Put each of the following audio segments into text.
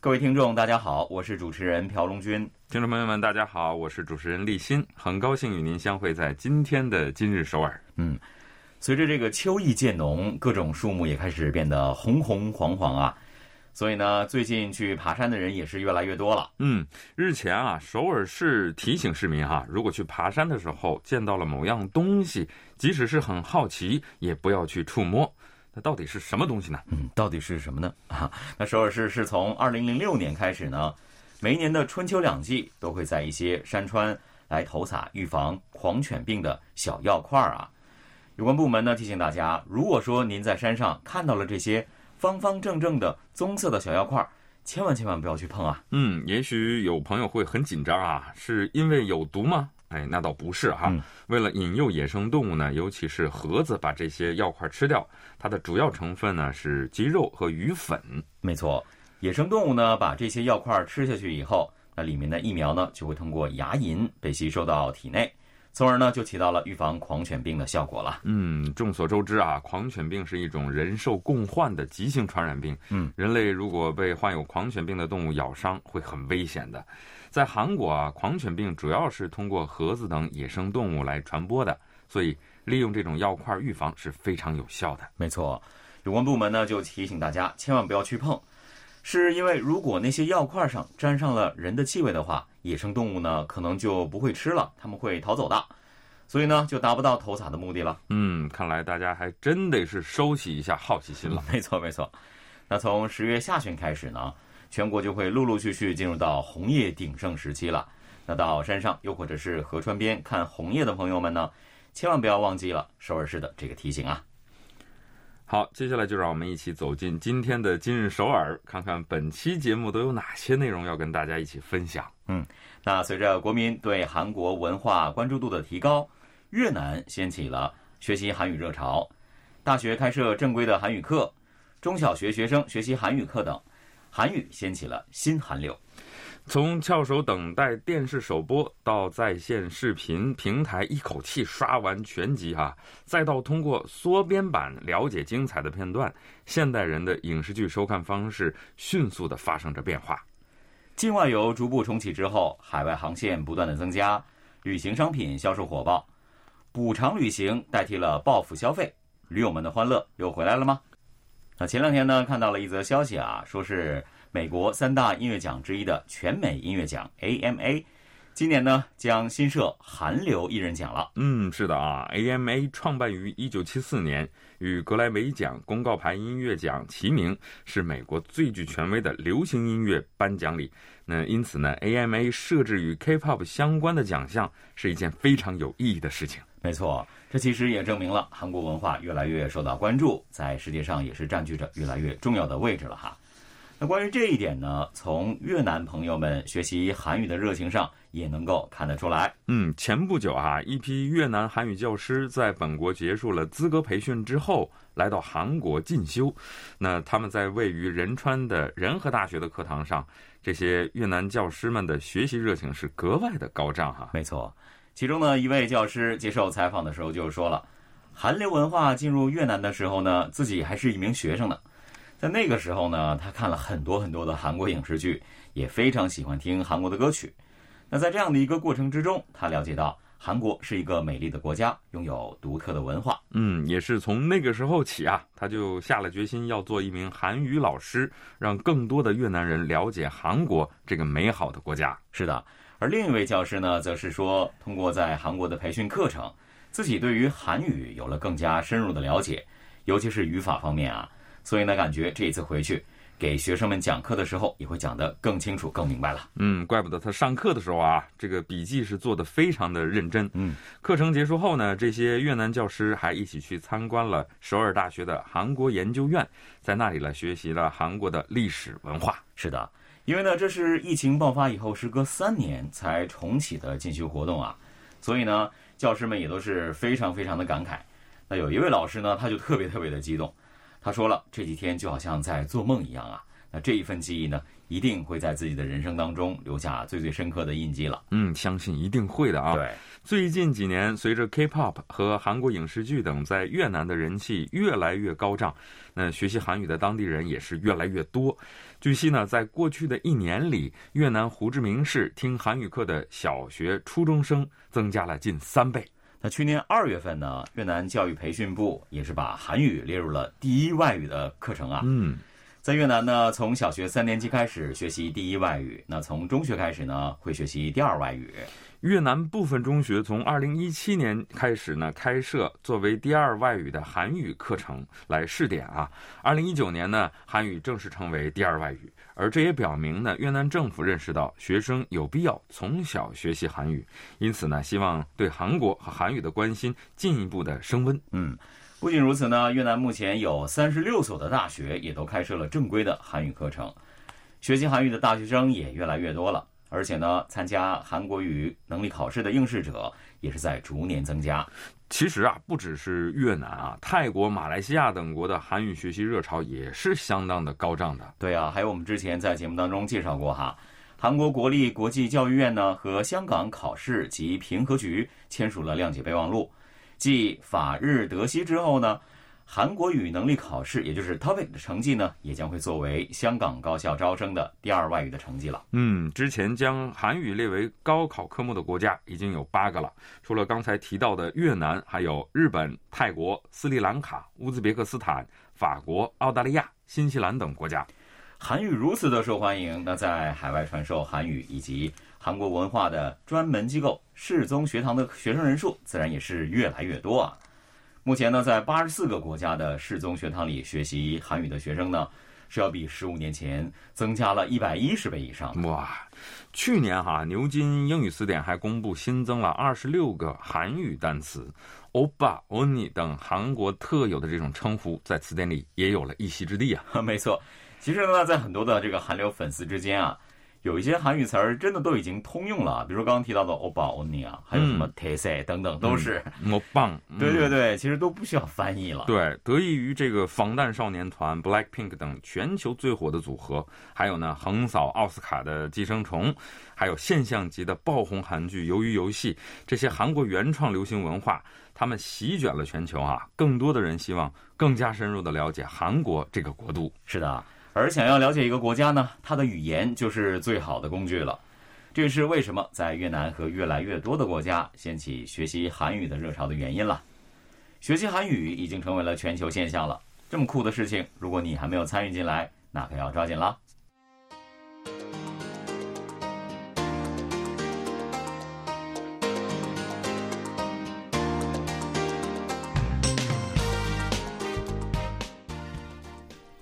各位听众，大家好，我是主持人朴龙军。听众朋友们，大家好，我是主持人立新，很高兴与您相会在今天的今日首尔。嗯，随着这个秋意渐浓，各种树木也开始变得红红黄黄啊。所以呢，最近去爬山的人也是越来越多了。嗯，日前啊，首尔市提醒市民哈，如果去爬山的时候见到了某样东西，即使是很好奇，也不要去触摸。那到底是什么东西呢？嗯，到底是什么呢？啊，那首尔市是从二零零六年开始呢，每一年的春秋两季都会在一些山川来投撒预防狂犬病的小药块儿啊。有关部门呢提醒大家，如果说您在山上看到了这些。方方正正的棕色的小药块儿，千万千万不要去碰啊！嗯，也许有朋友会很紧张啊，是因为有毒吗？哎，那倒不是哈。为了引诱野生动物呢，尤其是盒子，把这些药块吃掉，它的主要成分呢是鸡肉和鱼粉。没错，野生动物呢把这些药块吃下去以后，那里面的疫苗呢就会通过牙龈被吸收到体内。从而呢，就起到了预防狂犬病的效果了。嗯，众所周知啊，狂犬病是一种人兽共患的急性传染病。嗯，人类如果被患有狂犬病的动物咬伤，会很危险的。在韩国啊，狂犬病主要是通过盒子等野生动物来传播的，所以利用这种药块预防是非常有效的。没错，有关部门呢就提醒大家千万不要去碰。是因为如果那些药块上沾上了人的气味的话，野生动物呢可能就不会吃了，他们会逃走的，所以呢就达不到投撒的目的了。嗯，看来大家还真得是收起一下好奇心了。没错没错，那从十月下旬开始呢，全国就会陆陆续续进入到红叶鼎盛时期了。那到山上又或者是河川边看红叶的朋友们呢，千万不要忘记了首尔市的这个提醒啊。好，接下来就让我们一起走进今天的今日首尔，看看本期节目都有哪些内容要跟大家一起分享。嗯，那随着国民对韩国文化关注度的提高，越南掀起了学习韩语热潮，大学开设正规的韩语课，中小学学生学习韩语课等，韩语掀起了新韩流。从翘首等待电视首播到在线视频平台一口气刷完全集哈，再到通过缩编版了解精彩的片段，现代人的影视剧收看方式迅速的发生着变化。境外游逐步重启之后，海外航线不断的增加，旅行商品销售火爆，补偿旅行代替了报复消费，驴友们的欢乐又回来了吗？那前两天呢，看到了一则消息啊，说是。美国三大音乐奖之一的全美音乐奖 AMA，今年呢将新设韩流艺人奖了。嗯，是的啊，AMA 创办于一九七四年，与格莱美奖、公告牌音乐奖齐名，是美国最具权威的流行音乐颁奖礼。那因此呢，AMA 设置与 K-pop 相关的奖项是一件非常有意义的事情。没错，这其实也证明了韩国文化越来越受到关注，在世界上也是占据着越来越重要的位置了哈。那关于这一点呢，从越南朋友们学习韩语的热情上也能够看得出来。嗯，前不久啊，一批越南韩语教师在本国结束了资格培训之后，来到韩国进修。那他们在位于仁川的仁和大学的课堂上，这些越南教师们的学习热情是格外的高涨哈。没错，其中呢一位教师接受采访的时候就说了，韩流文化进入越南的时候呢，自己还是一名学生呢。在那个时候呢，他看了很多很多的韩国影视剧，也非常喜欢听韩国的歌曲。那在这样的一个过程之中，他了解到韩国是一个美丽的国家，拥有独特的文化。嗯，也是从那个时候起啊，他就下了决心要做一名韩语老师，让更多的越南人了解韩国这个美好的国家。是的，而另一位教师呢，则是说，通过在韩国的培训课程，自己对于韩语有了更加深入的了解，尤其是语法方面啊。所以呢，感觉这一次回去给学生们讲课的时候，也会讲得更清楚、更明白了。嗯，怪不得他上课的时候啊，这个笔记是做的非常的认真。嗯，课程结束后呢，这些越南教师还一起去参观了首尔大学的韩国研究院，在那里呢学习了韩国的历史文化。是的，因为呢，这是疫情爆发以后时隔三年才重启的进修活动啊。所以呢，教师们也都是非常非常的感慨。那有一位老师呢，他就特别特别的激动，他说了，这几天就好像在做梦一样啊。那这一份记忆呢，一定会在自己的人生当中留下最最深刻的印记了。嗯，相信一定会的啊。对，最近几年，随着 K-pop 和韩国影视剧等在越南的人气越来越高涨，那学习韩语的当地人也是越来越多。据悉呢，在过去的一年里，越南胡志明市听韩语课的小学、初中生增加了近三倍。那去年二月份呢，越南教育培训部也是把韩语列入了第一外语的课程啊。嗯。在越南呢，从小学三年级开始学习第一外语，那从中学开始呢，会学习第二外语。越南部分中学从二零一七年开始呢，开设作为第二外语的韩语课程来试点啊。二零一九年呢，韩语正式成为第二外语，而这也表明呢，越南政府认识到学生有必要从小学习韩语，因此呢，希望对韩国和韩语的关心进一步的升温。嗯。不仅如此呢，越南目前有三十六所的大学也都开设了正规的韩语课程，学习韩语的大学生也越来越多了。而且呢，参加韩国语能力考试的应试者也是在逐年增加。其实啊，不只是越南啊，泰国、马来西亚等国的韩语学习热潮也是相当的高涨的。对啊，还有我们之前在节目当中介绍过哈，韩国国立国际教育院呢和香港考试及评核局签署了谅解备忘录。继法日德西之后呢，韩国语能力考试，也就是 TOEIC 的成绩呢，也将会作为香港高校招生的第二外语的成绩了。嗯，之前将韩语列为高考科目的国家已经有八个了，除了刚才提到的越南，还有日本、泰国、斯里兰卡、乌兹别克斯坦、法国、澳大利亚、新西兰等国家。韩语如此的受欢迎，那在海外传授韩语以及韩国文化的专门机构世宗学堂的学生人数自然也是越来越多啊。目前呢，在八十四个国家的世宗学堂里学习韩语的学生呢，是要比十五年前增加了一百一十倍以上。哇！去年哈牛津英语词典还公布新增了二十六个韩语单词，欧巴、欧尼等韩国特有的这种称呼，在词典里也有了一席之地啊。没错，其实呢，在很多的这个韩流粉丝之间啊。有一些韩语词儿真的都已经通用了，比如刚刚提到的欧巴、欧尼啊，还有什么 t s 等等，都是欧棒。对对对，其实都不需要翻译了。对，得益于这个防弹少年团 Blackpink 等全球最火的组合，还有呢横扫奥斯卡的《寄生虫》，还有现象级的爆红韩剧《鱿鱼游戏》，这些韩国原创流行文化，他们席卷了全球啊！更多的人希望更加深入的了解韩国这个国度。是的。而想要了解一个国家呢，它的语言就是最好的工具了。这也是为什么在越南和越来越多的国家掀起学习韩语的热潮的原因了。学习韩语已经成为了全球现象了。这么酷的事情，如果你还没有参与进来，那可要抓紧了。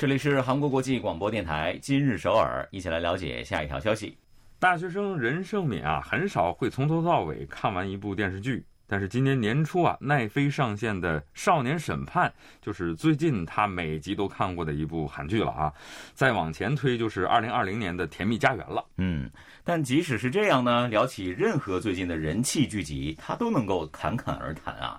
这里是韩国国际广播电台今日首尔，一起来了解下一条消息。大学生任胜敏啊，很少会从头到尾看完一部电视剧，但是今年年初啊，奈飞上线的《少年审判》就是最近他每集都看过的一部韩剧了啊。再往前推就是二零二零年的《甜蜜家园》了。嗯，但即使是这样呢，聊起任何最近的人气剧集，他都能够侃侃而谈啊。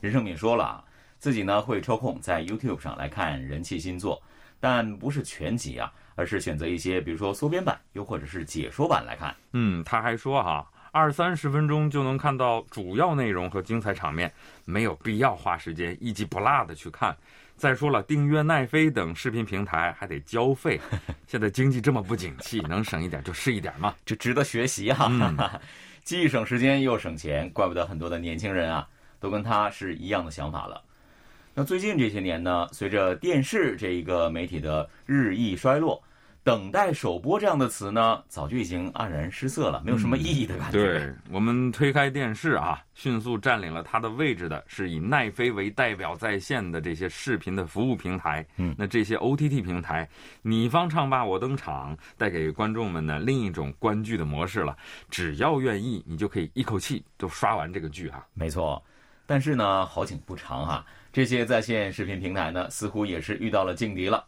任胜敏说了，自己呢会抽空在 YouTube 上来看人气新作。但不是全集啊，而是选择一些，比如说缩编版，又或者是解说版来看。嗯，他还说哈，二三十分钟就能看到主要内容和精彩场面，没有必要花时间一集不落的去看。再说了，订阅奈飞等视频平台还得交费，现在经济这么不景气，能省一点就是一点嘛，这值得学习哈。既省时间又省钱，怪不得很多的年轻人啊，都跟他是一样的想法了。那最近这些年呢，随着电视这一个媒体的日益衰落，“等待首播”这样的词呢，早就已经黯然失色了，没有什么意义的感觉。对我们推开电视啊，迅速占领了它的位置的是以奈飞为代表在线的这些视频的服务平台。嗯，那这些 OTT 平台，你方唱罢我登场，带给观众们呢另一种观剧的模式了。只要愿意，你就可以一口气都刷完这个剧哈。没错，但是呢，好景不长哈。这些在线视频平台呢，似乎也是遇到了劲敌了。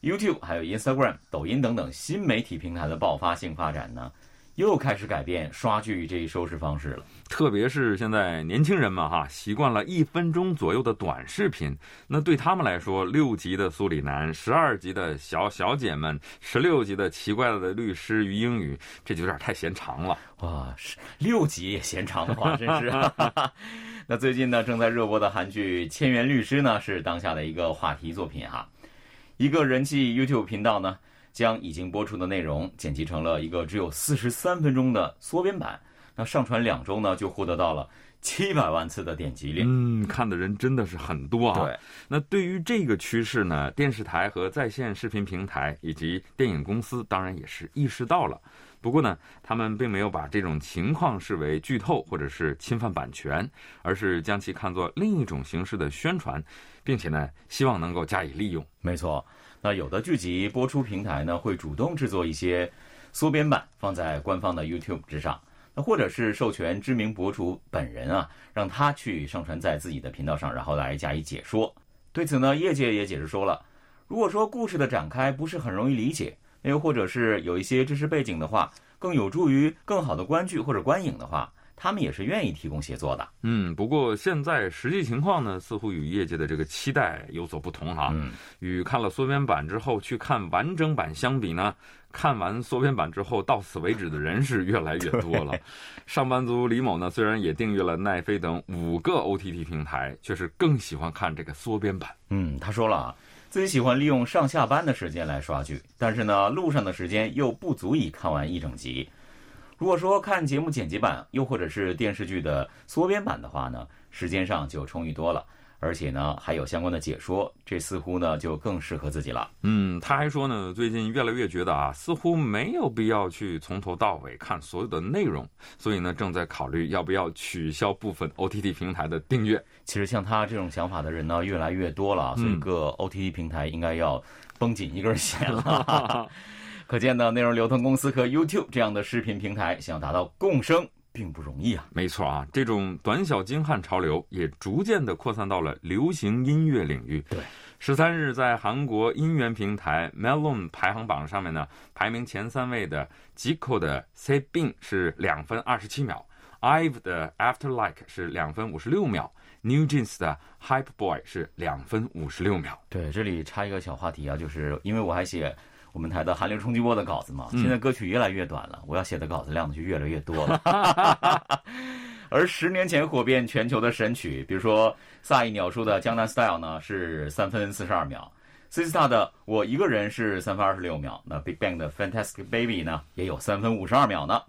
YouTube、还有 Instagram、抖音等等新媒体平台的爆发性发展呢，又开始改变刷剧这一收视方式了。特别是现在年轻人们哈，习惯了一分钟左右的短视频，那对他们来说，六集的苏里南，十二集的小小姐们，十六集的奇怪的律师与英语，这就有点太嫌长了。哇，是六集也嫌长的话，真是。那最近呢，正在热播的韩剧《千元律师》呢，是当下的一个话题作品哈。一个人气 YouTube 频道呢，将已经播出的内容剪辑成了一个只有四十三分钟的缩编版。那上传两周呢，就获得到了七百万次的点击率。嗯，看的人真的是很多啊。对，那对于这个趋势呢，电视台和在线视频平台以及电影公司当然也是意识到了。不过呢，他们并没有把这种情况视为剧透或者是侵犯版权，而是将其看作另一种形式的宣传，并且呢，希望能够加以利用。没错，那有的剧集播出平台呢，会主动制作一些缩编版放在官方的 YouTube 之上，那或者是授权知名博主本人啊，让他去上传在自己的频道上，然后来加以解说。对此呢，业界也解释说了，如果说故事的展开不是很容易理解。那又或者是有一些知识背景的话，更有助于更好的观剧或者观影的话，他们也是愿意提供协作的。嗯，不过现在实际情况呢，似乎与业界的这个期待有所不同哈。嗯，与看了缩编版之后去看完整版相比呢，看完缩编版之后到此为止的人是越来越多了。上班族李某呢，虽然也订阅了奈飞等五个 OTT 平台，却是更喜欢看这个缩编版。嗯，他说了啊。自己喜欢利用上下班的时间来刷剧，但是呢，路上的时间又不足以看完一整集。如果说看节目剪辑版，又或者是电视剧的缩编版的话呢，时间上就充裕多了。而且呢，还有相关的解说，这似乎呢就更适合自己了。嗯，他还说呢，最近越来越觉得啊，似乎没有必要去从头到尾看所有的内容，所以呢，正在考虑要不要取消部分 OTT 平台的订阅。其实像他这种想法的人呢，越来越多了，所以各 OTT 平台应该要绷紧一根弦了。可见呢，内容流通公司和 YouTube 这样的视频平台想要达到共生。并不容易啊！没错啊，这种短小精悍潮流也逐渐的扩散到了流行音乐领域。对，十三日在韩国音源平台 Melon 排行榜上面呢，排名前三位的 Jico 的《Say Bing》是两分二十七秒，IVE 的《After Like》是两分五十六秒，New Jeans 的《Hype Boy》是两分五十六秒。对，这里插一个小话题啊，就是因为我还写。我们台的韩流冲击波的稿子嘛，现在歌曲越来越短了，我要写的稿子量就越来越多了。而十年前火遍全球的神曲，比如说萨伊鸟叔的《江南 Style》呢，是三分四十二秒；Sista 的《我一个人》是三分二十六秒。那 Big Bang 的《Fantastic Baby》呢，也有三分五十二秒呢。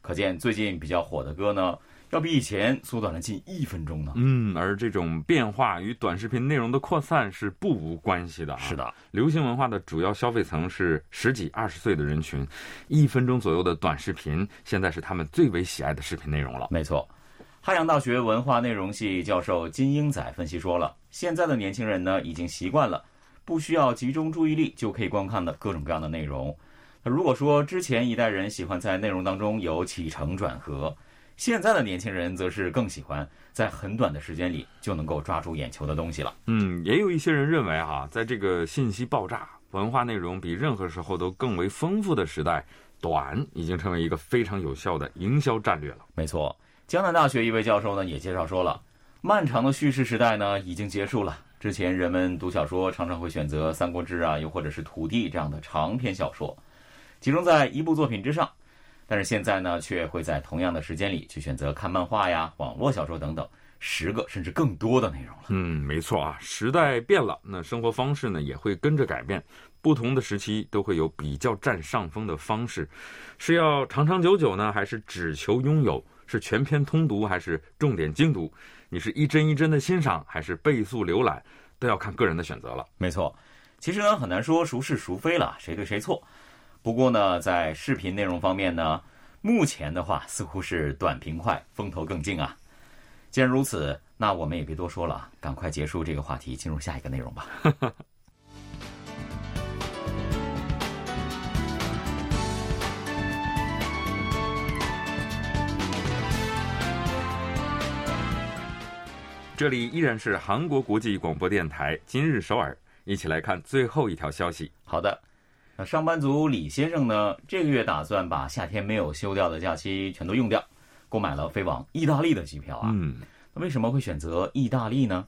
可见最近比较火的歌呢。要比以前缩短了近一分钟呢。嗯，而这种变化与短视频内容的扩散是不无关系的。是的，流行文化的主要消费层是十几、二十岁的人群，一分钟左右的短视频现在是他们最为喜爱的视频内容了。没错，汉阳大学文化内容系教授金英仔分析说了，现在的年轻人呢已经习惯了不需要集中注意力就可以观看的各种各样的内容。那如果说之前一代人喜欢在内容当中有起承转合。现在的年轻人则是更喜欢在很短的时间里就能够抓住眼球的东西了。嗯，也有一些人认为哈，在这个信息爆炸、文化内容比任何时候都更为丰富的时代，短已经成为一个非常有效的营销战略了。没错，江南大学一位教授呢也介绍说了，漫长的叙事时代呢已经结束了。之前人们读小说常常会选择《三国志》啊，又或者是《土地》这样的长篇小说，集中在一部作品之上。但是现在呢，却会在同样的时间里去选择看漫画呀、网络小说等等十个甚至更多的内容了。嗯，没错啊，时代变了，那生活方式呢也会跟着改变。不同的时期都会有比较占上风的方式，是要长长久久呢，还是只求拥有？是全篇通读还是重点精读？你是一帧一帧的欣赏，还是倍速浏览？都要看个人的选择了。没错，其实呢很难说孰是孰非了，谁对谁错。不过呢，在视频内容方面呢，目前的话似乎是短平快，风头更劲啊。既然如此，那我们也别多说了，赶快结束这个话题，进入下一个内容吧。这里依然是韩国国际广播电台今日首尔，一起来看最后一条消息。好的。那上班族李先生呢，这个月打算把夏天没有休掉的假期全都用掉，购买了飞往意大利的机票啊。嗯，那为什么会选择意大利呢？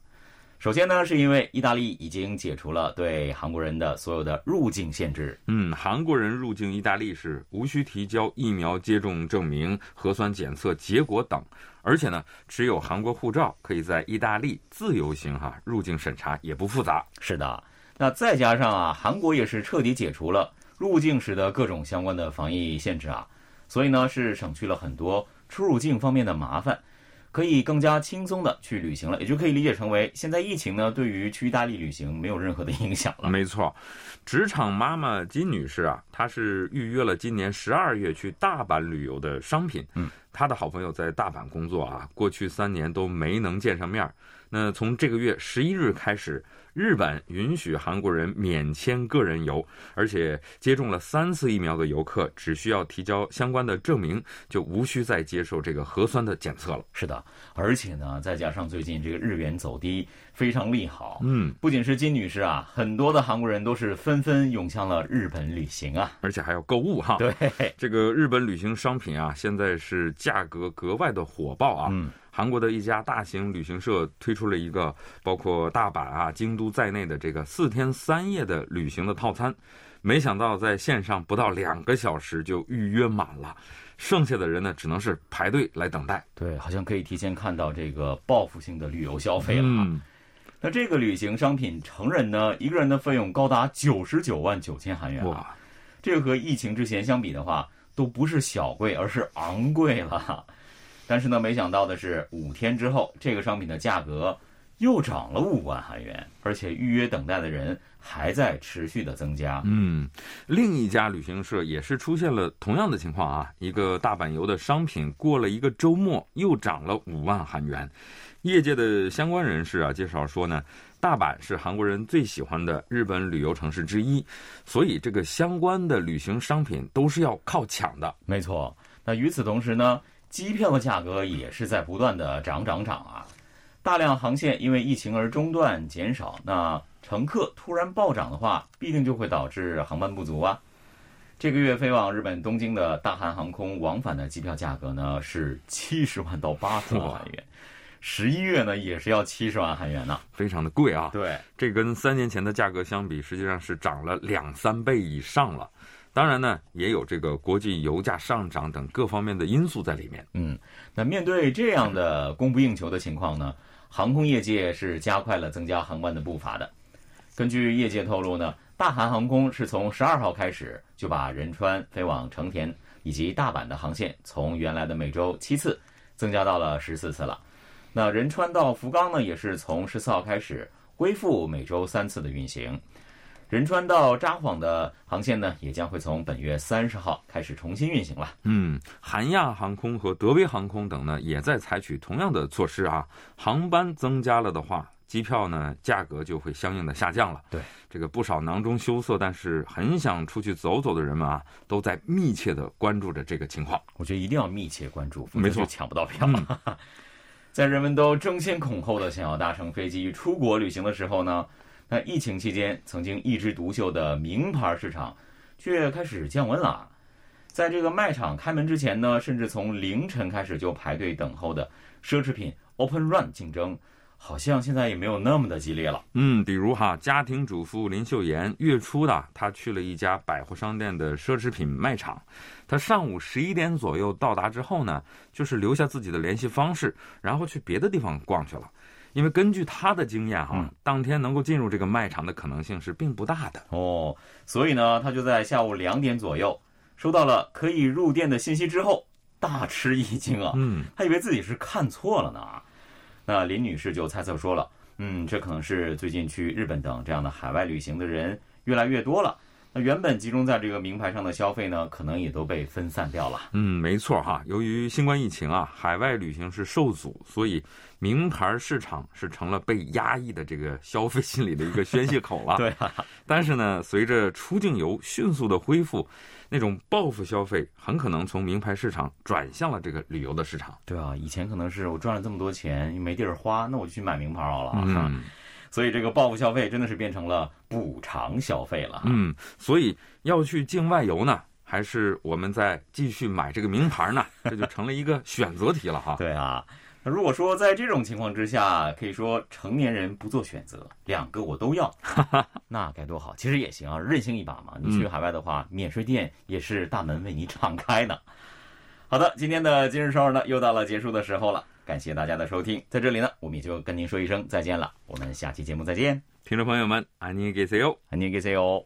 首先呢，是因为意大利已经解除了对韩国人的所有的入境限制。嗯，韩国人入境意大利是无需提交疫苗接种证明、核酸检测结果等，而且呢，持有韩国护照可以在意大利自由行哈，入境审查也不复杂。是的，那再加上啊，韩国也是彻底解除了入境时的各种相关的防疫限制啊，所以呢，是省去了很多出入境方面的麻烦。可以更加轻松的去旅行了，也就可以理解成为现在疫情呢，对于去意大利旅行没有任何的影响了。没错，职场妈妈金女士啊，她是预约了今年十二月去大阪旅游的商品。嗯，她的好朋友在大阪工作啊，过去三年都没能见上面。那从这个月十一日开始。日本允许韩国人免签个人游，而且接种了三次疫苗的游客只需要提交相关的证明，就无需再接受这个核酸的检测了。是的，而且呢，再加上最近这个日元走低，非常利好。嗯，不仅是金女士啊，很多的韩国人都是纷纷涌向了日本旅行啊，而且还要购物哈。对，这个日本旅行商品啊，现在是价格格外的火爆啊。嗯。韩国的一家大型旅行社推出了一个包括大阪啊、京都在内的这个四天三夜的旅行的套餐，没想到在线上不到两个小时就预约满了，剩下的人呢只能是排队来等待。对，好像可以提前看到这个报复性的旅游消费了。嗯，那这个旅行商品成人呢，一个人的费用高达九十九万九千韩元哇，这个和疫情之前相比的话，都不是小贵，而是昂贵了。但是呢，没想到的是，五天之后，这个商品的价格又涨了五万韩元，而且预约等待的人还在持续的增加。嗯，另一家旅行社也是出现了同样的情况啊，一个大阪游的商品过了一个周末又涨了五万韩元。业界的相关人士啊介绍说呢，大阪是韩国人最喜欢的日本旅游城市之一，所以这个相关的旅行商品都是要靠抢的。没错，那与此同时呢？机票的价格也是在不断的涨涨涨啊！大量航线因为疫情而中断减少，那乘客突然暴涨的话，必定就会导致航班不足啊。这个月飞往日本东京的大韩航空往返的机票价格呢是七十万到八十万韩元，十一月呢也是要七十万韩元呢，非常的贵啊。对，这跟三年前的价格相比，实际上是涨了两三倍以上了。当然呢，也有这个国际油价上涨等各方面的因素在里面。嗯，那面对这样的供不应求的情况呢，航空业界是加快了增加航班的步伐的。根据业界透露呢，大韩航空是从十二号开始就把仁川飞往成田以及大阪的航线从原来的每周七次增加到了十四次了。那仁川到福冈呢，也是从十四号开始恢复每周三次的运行。仁川到札幌的航线呢，也将会从本月三十号开始重新运行了。嗯，韩亚航空和德威航空等呢，也在采取同样的措施啊。航班增加了的话，机票呢价格就会相应的下降了。对，这个不少囊中羞涩但是很想出去走走的人们啊，都在密切的关注着这个情况。我觉得一定要密切关注，没错，抢不到票。在人们都争先恐后的想要搭乘飞机出国旅行的时候呢？那疫情期间曾经一枝独秀的名牌市场，却开始降温了。在这个卖场开门之前呢，甚至从凌晨开始就排队等候的奢侈品 Open Run 竞争，好像现在也没有那么的激烈了。嗯，比如哈，家庭主妇林秀妍月初的，她去了一家百货商店的奢侈品卖场，她上午十一点左右到达之后呢，就是留下自己的联系方式，然后去别的地方逛去了。因为根据他的经验哈，当天能够进入这个卖场的可能性是并不大的哦，所以呢，他就在下午两点左右收到了可以入店的信息之后，大吃一惊啊！嗯，他以为自己是看错了呢。那林女士就猜测说了，嗯，这可能是最近去日本等这样的海外旅行的人越来越多了。那原本集中在这个名牌上的消费呢，可能也都被分散掉了。嗯，没错哈。由于新冠疫情啊，海外旅行是受阻，所以名牌市场是成了被压抑的这个消费心理的一个宣泄口了。对。但是呢，随着出境游迅速的恢复，那种报复消费很可能从名牌市场转向了这个旅游的市场。对啊，以前可能是我赚了这么多钱没地儿花，那我就去买名牌好了。嗯。所以这个报复消费真的是变成了补偿消费了。嗯，所以要去境外游呢，还是我们再继续买这个名牌呢？这就成了一个选择题了哈。对啊。那如果说在这种情况之下，可以说成年人不做选择，两个我都要，那该多好！其实也行啊，任性一把嘛。你去海外的话，免税店也是大门为你敞开呢。好的，今天的今日首尔呢，又到了结束的时候了。感谢大家的收听，在这里呢，我们也就跟您说一声再见了。我们下期节目再见，听众朋友们，안녕히계세 요， 안녕히계세 요。